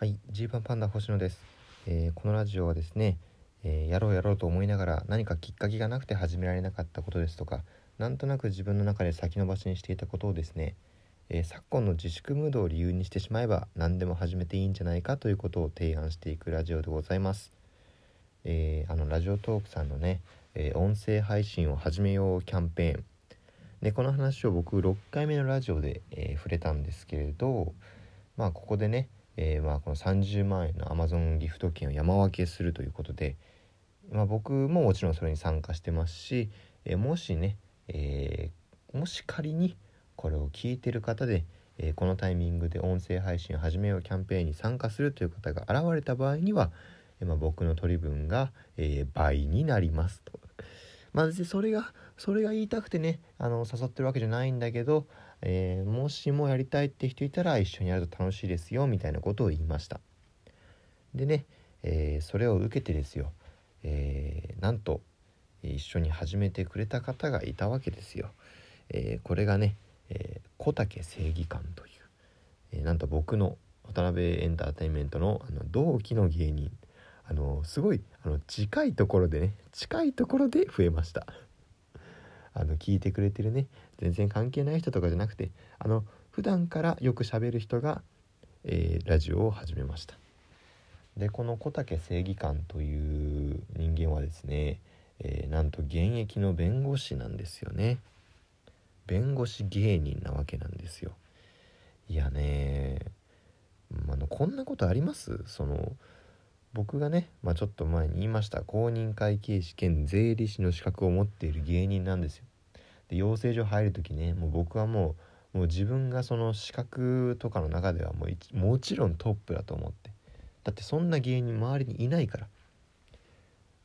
はい、ジーパンパンダ星野です、えーこのラジオはですね、えーやろうやろうと思いながら何かきっかけがなくて始められなかったことですとかなんとなく自分の中で先延ばしにしていたことをですね、えー昨今の自粛ムードを理由にしてしまえば何でも始めていいんじゃないかということを提案していくラジオでございます、えーあのラジオトークさんのね、えー音声配信を始めようキャンペーン。でこの話を僕6回目のラジオで、えー触れたんですけれどまあここでね、えーまあこの30万円の Amazon ギフト券を山分けするということで、まあ、僕ももちろんそれに参加してますし、えーもしね、えーもし仮にこれを聞いてる方で、えこのタイミングで音声配信を始めようキャンペーンに参加するという方が現れた場合には、えまあ、僕の取り分が、え倍になりますと。まあ、それがそれが言いたくてねあの誘ってるわけじゃないんだけど、えーもしもやりたいって人いたら一緒にやると楽しいですよみたいなことを言いました。でね、えーそれを受けてですよ、えーなんと一緒に始めてくれた方がいたわけですよ、えこれがね、え小竹正義感という、えなんと僕の渡辺エンターテインメントのあの同期の芸人あのすごいあの近いところでね近いところで増えました。あの聞いてくれてるね。全然関係ない人とかじゃなくてあの普段からよく喋る人が、えーラジオを始めました。でこの小竹正義感という人間はですね、えーなんと現役の弁護士なんですよね。弁護士芸人なわけなんですよ。いやねあのこんなことあります？その僕がね、まあ、ちょっと前に言いました公認会計士兼税理士の資格を持っている芸人なんですよ。で養成所入る時ねもう僕はもうもう自分がその資格とかの中ではもうもちろんトップだと思って。だってそんな芸人周りにいないから。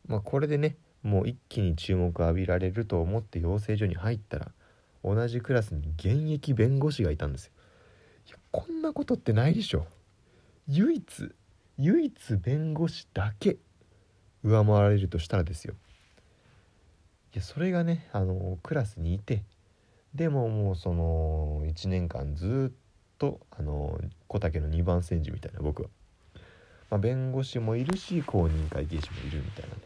まあこれでねもう一気に注目を浴びられると思って養成所に入ったら同じクラスに現役弁護士がいたんですよ。いやこんなことってないでしょ。唯一唯一弁護士だけ上回られるとしたらですよ。いやそれがねあのクラスにいてでももうその1年間ずっとあの小竹の2番煎じみたいな僕は、まあ、弁護士もいるし公認会計士もいるみたいなね。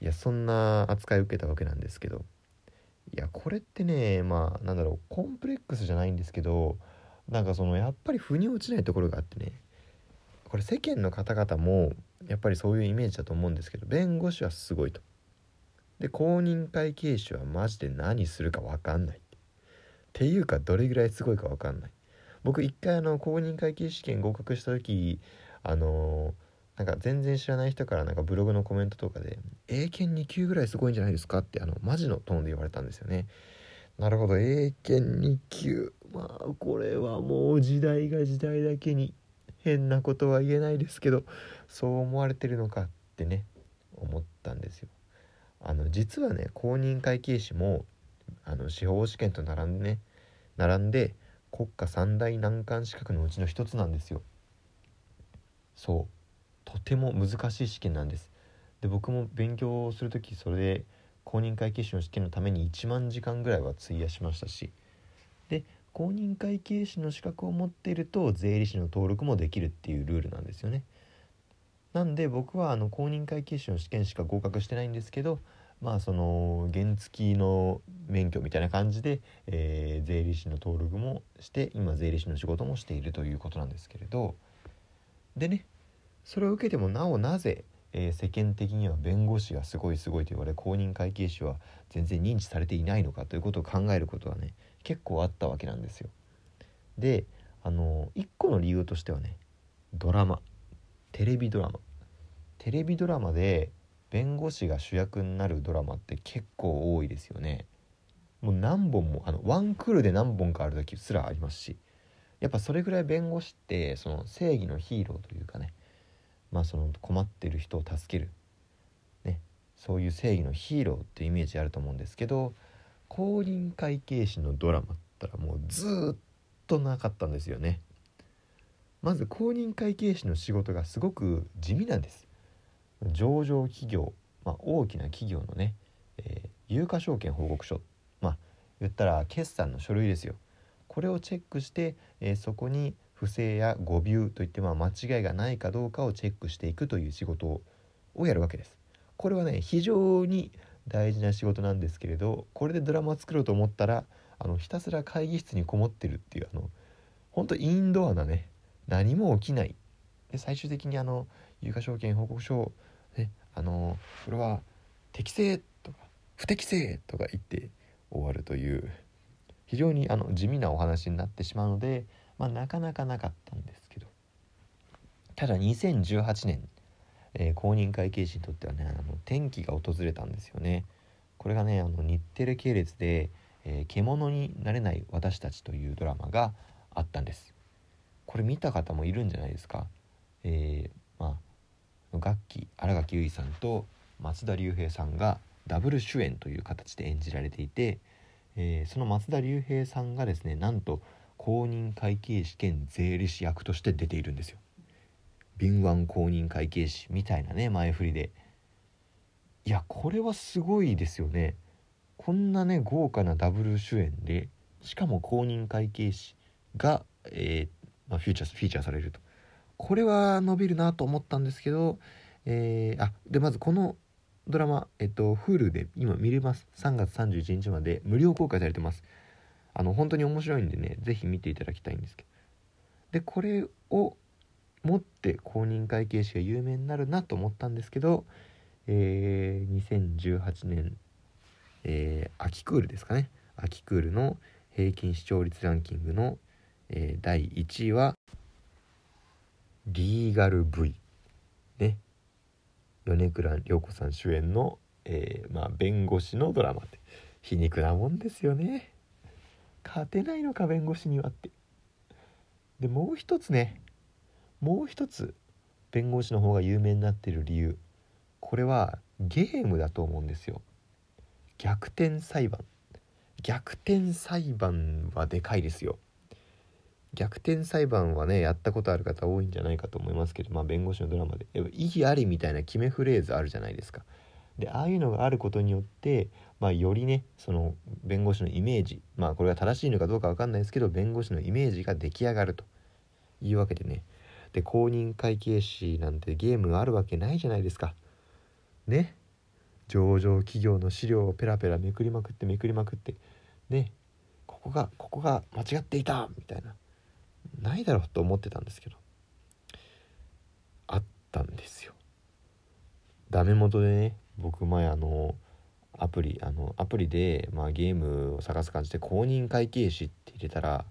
いやそんな扱いを受けたわけなんですけど。いやこれってねまあなんだろうコンプレックスじゃないんですけどなんかそのやっぱり腑に落ちないところがあってね。これ世間の方々もやっぱりそういうイメージだと思うんですけど弁護士はすごいと。で公認会計士はマジで何するか分かんないっていうかどれぐらいすごいか分かんない僕一回あの公認会計士試験合格した時あのなんか全然知らない人からなんかブログのコメントとかで「英検2級ぐらいすごいんじゃないですか?」ってあのマジのトーンで言われたんですよねなるほど英検2級まあこれはもう時代が時代だけに変なことは言えないですけどそう思われてるのかってね思ったんですよ。あの実はね公認会計士もあの司法試験と並んでね並んで国家三大難関資格のうちの一つなんですよ。そう。とても難しい試験なんです。で僕も勉強する時それで公認会計士の試験のために1万時間ぐらいは費やしましたし。で公認会計士の資格を持っていると税理士の登録もできるっていうルールなんですよね。なんで僕はあの公認会計士の試験しか合格してないんですけどまあその原付の免許みたいな感じで、えー税理士の登録もして今税理士の仕事もしているということなんですけれど。でねそれを受けてもなおなぜ、えー世間的には弁護士がすごいすごいと言われ公認会計士は全然認知されていないのかということを考えることはね結構あったわけなんですよ。であの一個の理由としてはねドラマテレビドラマテレビドラマで弁護士が主役になるドラマって結構多いですよね。もう何本もあのワンクールで何本かある時すらありますしやっぱそれぐらい弁護士ってその正義のヒーローというかねまあその困ってる人を助ける。ね。そういう正義のヒーローっていうイメージあると思うんですけど公認会計士のドラマったらもうずっとなかったんですよね。まず公認会計士の仕事がすごく地味なんです。上場企業、まあ、大きな企業のね、えー有価証券報告書。まあ言ったら決算の書類ですよ。これをチェックして、えーそこに不正や誤謬といってま間違いがないかどうかをチェックしていくという仕事をやるわけです。これはね非常に大事な仕事なんですけれどこれでドラマ作ろうと思ったらあのひたすら会議室にこもってるっていうあの本当インドアなね何も起きないで最終的にあの有価証券報告書ねあのこれは適正とか不適正とか言って終わるという非常にあの地味なお話になってしまうので、まあ、なかなかなかったんですけどただ2018年、えー、公認会計士にとってはねあの転機が訪れたんですよね。これがねあの日テレ系列で、えー、獣になれない私たち」というドラマがあったんです。これ見た方もいるんじゃないですか。えー、まあ楽器新垣結衣さんと松田龍平さんがダブル主演という形で演じられていて、えー、その松田龍平さんがですねなんと公認会計士兼税理士役として出ているんですよ。敏腕公認会計士みたいなね前振りでいやこれはすごいですよねこんなね豪華なダブル主演でしかも公認会計士が、えー、まあ、フィーチャーフィーチャーされるとこれは伸びるなと思ったんですけど、えー、あでまずこのドラマ、えっと、Hulu で今見れます。3月31日まで無料公開されてます。あの、本当に面白いんでね、是非見ていただきたいんですけど。で、これを持って公認会計士が有名になるなと思ったんですけど、えー、2018年、えー、秋クールですかね。秋クールの平均視聴率ランキングの、えー、第1位は、リーガル V。ね。米倉涼子さん主演の、えー、まあ、弁護士のドラマって皮肉なもんですよね勝てないのか弁護士にはって。でもう一つねもう一つ弁護士の方が有名になってる理由。これはゲームだと思うんですよ。逆転裁判。逆転裁判はでかいですよ。逆転裁判はねやったことある方多いんじゃないかと思いますけど、まあ、弁護士のドラマで。意義ありみたいな決めフレーズあるじゃないですか。でああいうのがあることによって、まあ、よりねその弁護士のイメージまあこれが正しいのかどうか分かんないですけど弁護士のイメージが出来上がるというわけでね。で公認会計士なんてゲームがあるわけないじゃないですか。ね。上場企業の資料をペラペラめくりまくってめくりまくってね。ここがここが間違っていたみたいな。ないだろうと思ってたんですけど。あったんですよ。ダメ元でね僕前あのアプリあのアプリで、まあ、ゲームを探す感じで公認会計士って入れたら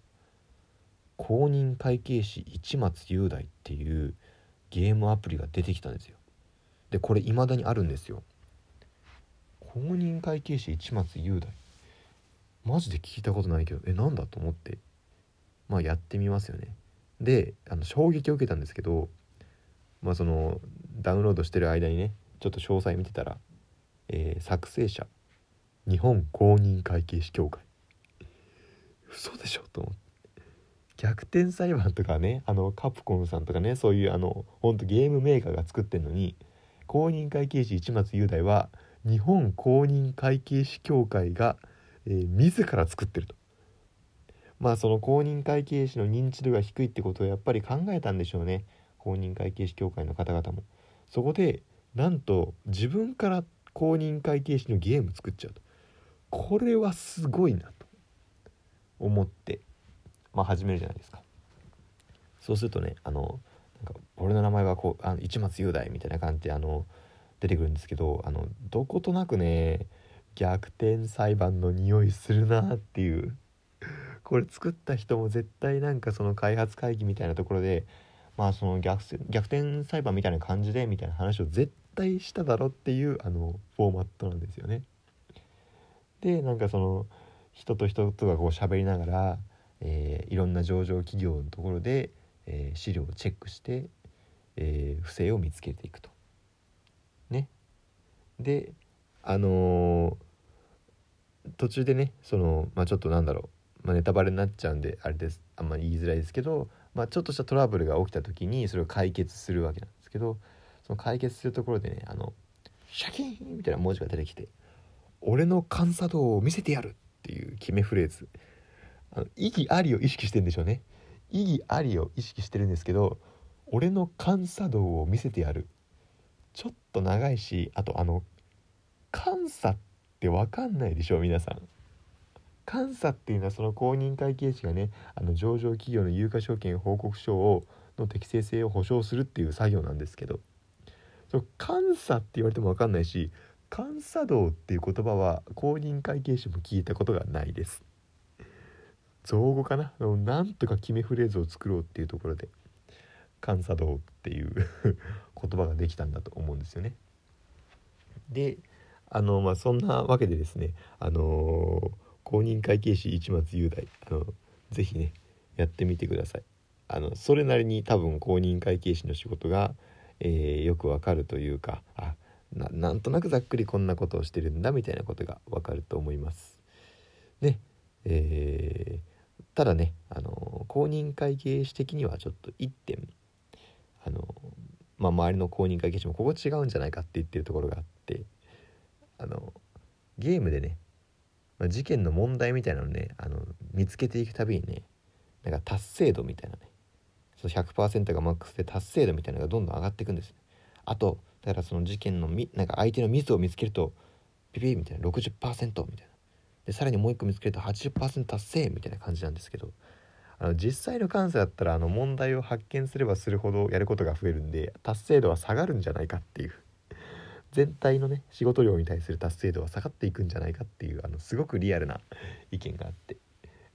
公認会計士市松雄大っていうゲームアプリが出てきたんですよ。でこれ未だにあるんですよ。公認会計士市松雄大。マジで聞いたことないけどえなんだと思ってまあやってみますよね。であの衝撃を受けたんですけどまあそのダウンロードしてる間にねちょっと詳細見てたら、えー、作成者日本公認会計士協会。嘘でしょと思って。逆転裁判とかねあのカプコンさんとかねそういうあのほんとゲームメーカーが作ってんのに公認会計士市松雄大は日本公認会計士協会が、えー、自ら作ってると。まあその公認会計士の認知度が低いってことをやっぱり考えたんでしょうね。公認会計士協会の方々も。そこでなんと自分から公認会計士のゲーム作っちゃうと。これはすごいなと思って。まあ始めるじゃないですか。そうするとねあのなんか俺の名前はこうあの市松雄大みたいな感じであの出てくるんですけどあのどことなくね逆転裁判の匂いするなっていう。これ作った人も絶対なんかその開発会議みたいなところでまあその逆逆転裁判みたいな感じでみたいな話を絶対しただろっていうあのフォーマットなんですよね。でなんかその人と人とがこう喋りながら、えー、いろんな上場企業のところで、えー、資料をチェックして、えー、不正を見つけていくと。ね。であの途中でねそのまあちょっとなんだろうまあ、ネタバレになっちゃうんであれですあんまり言いづらいですけど、まあ、ちょっとしたトラブルが起きた時にそれを解決するわけなんですけどその解決するところでねあのシャキーンみたいな文字が出てきて「俺の監査道を見せてやる」っていう決めフレーズ。あの意義ありを意識してんでしょうね。意義ありを意識してるんですけど俺の監査道を見せてやる。ちょっと長いしあとあの監査って分かんないでしょ皆さん。監査っていうのはその公認会計士がねあの上場企業の有価証券報告書をの適正性を保証するっていう作業なんですけどその監査って言われても分かんないし監査道っていう言葉は公認会計士も聞いたことがないです。造語かな？なんとか決めフレーズを作ろうっていうところで監査道っていう 言葉ができたんだと思うんですよね。であのまあそんなわけでですねあのー、公認会計士市松雄大あのぜひねやってみてください。あのそれなりに多分公認会計士の仕事が、えー、よくわかるというかあななんとなくざっくりこんなことをしてるんだみたいなことがわかると思います。ねえー、ただね、あの公認会計士的にはちょっと1点、あのまあ、周りの公認会計士もここ違うんじゃないかって言ってるところがあってあのゲームでね、まあ、事件の問題みたいなのねあの見つけていくたびにねなんか達成度みたいなねその100%がマックスで達成度みたいなのがどんどん上がっていくんです、あとだからその事件のみなんか相手のミスを見つけるとピピみたいな60%みたいな。でさらにもう一個見つけると80%達成みたいな感じなんですけど。あの実際の監査だったらあの問題を発見すればするほどやることが増えるんで達成度は下がるんじゃないかっていう。全体のね仕事量に対する達成度は下がっていくんじゃないかっていうあのすごくリアルな意見があって。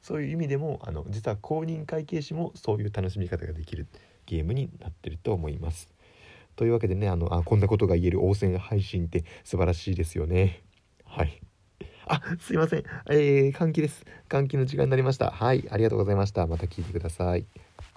そういう意味でもあの実は公認会計士もそういう楽しみ方ができるゲームになってると思います。というわけでねあのあこんなことが言える応戦配信って素晴らしいですよね。はい。あすいません。えー、換気です。換気の時間になりました。はい。ありがとうございました。また聞いてください。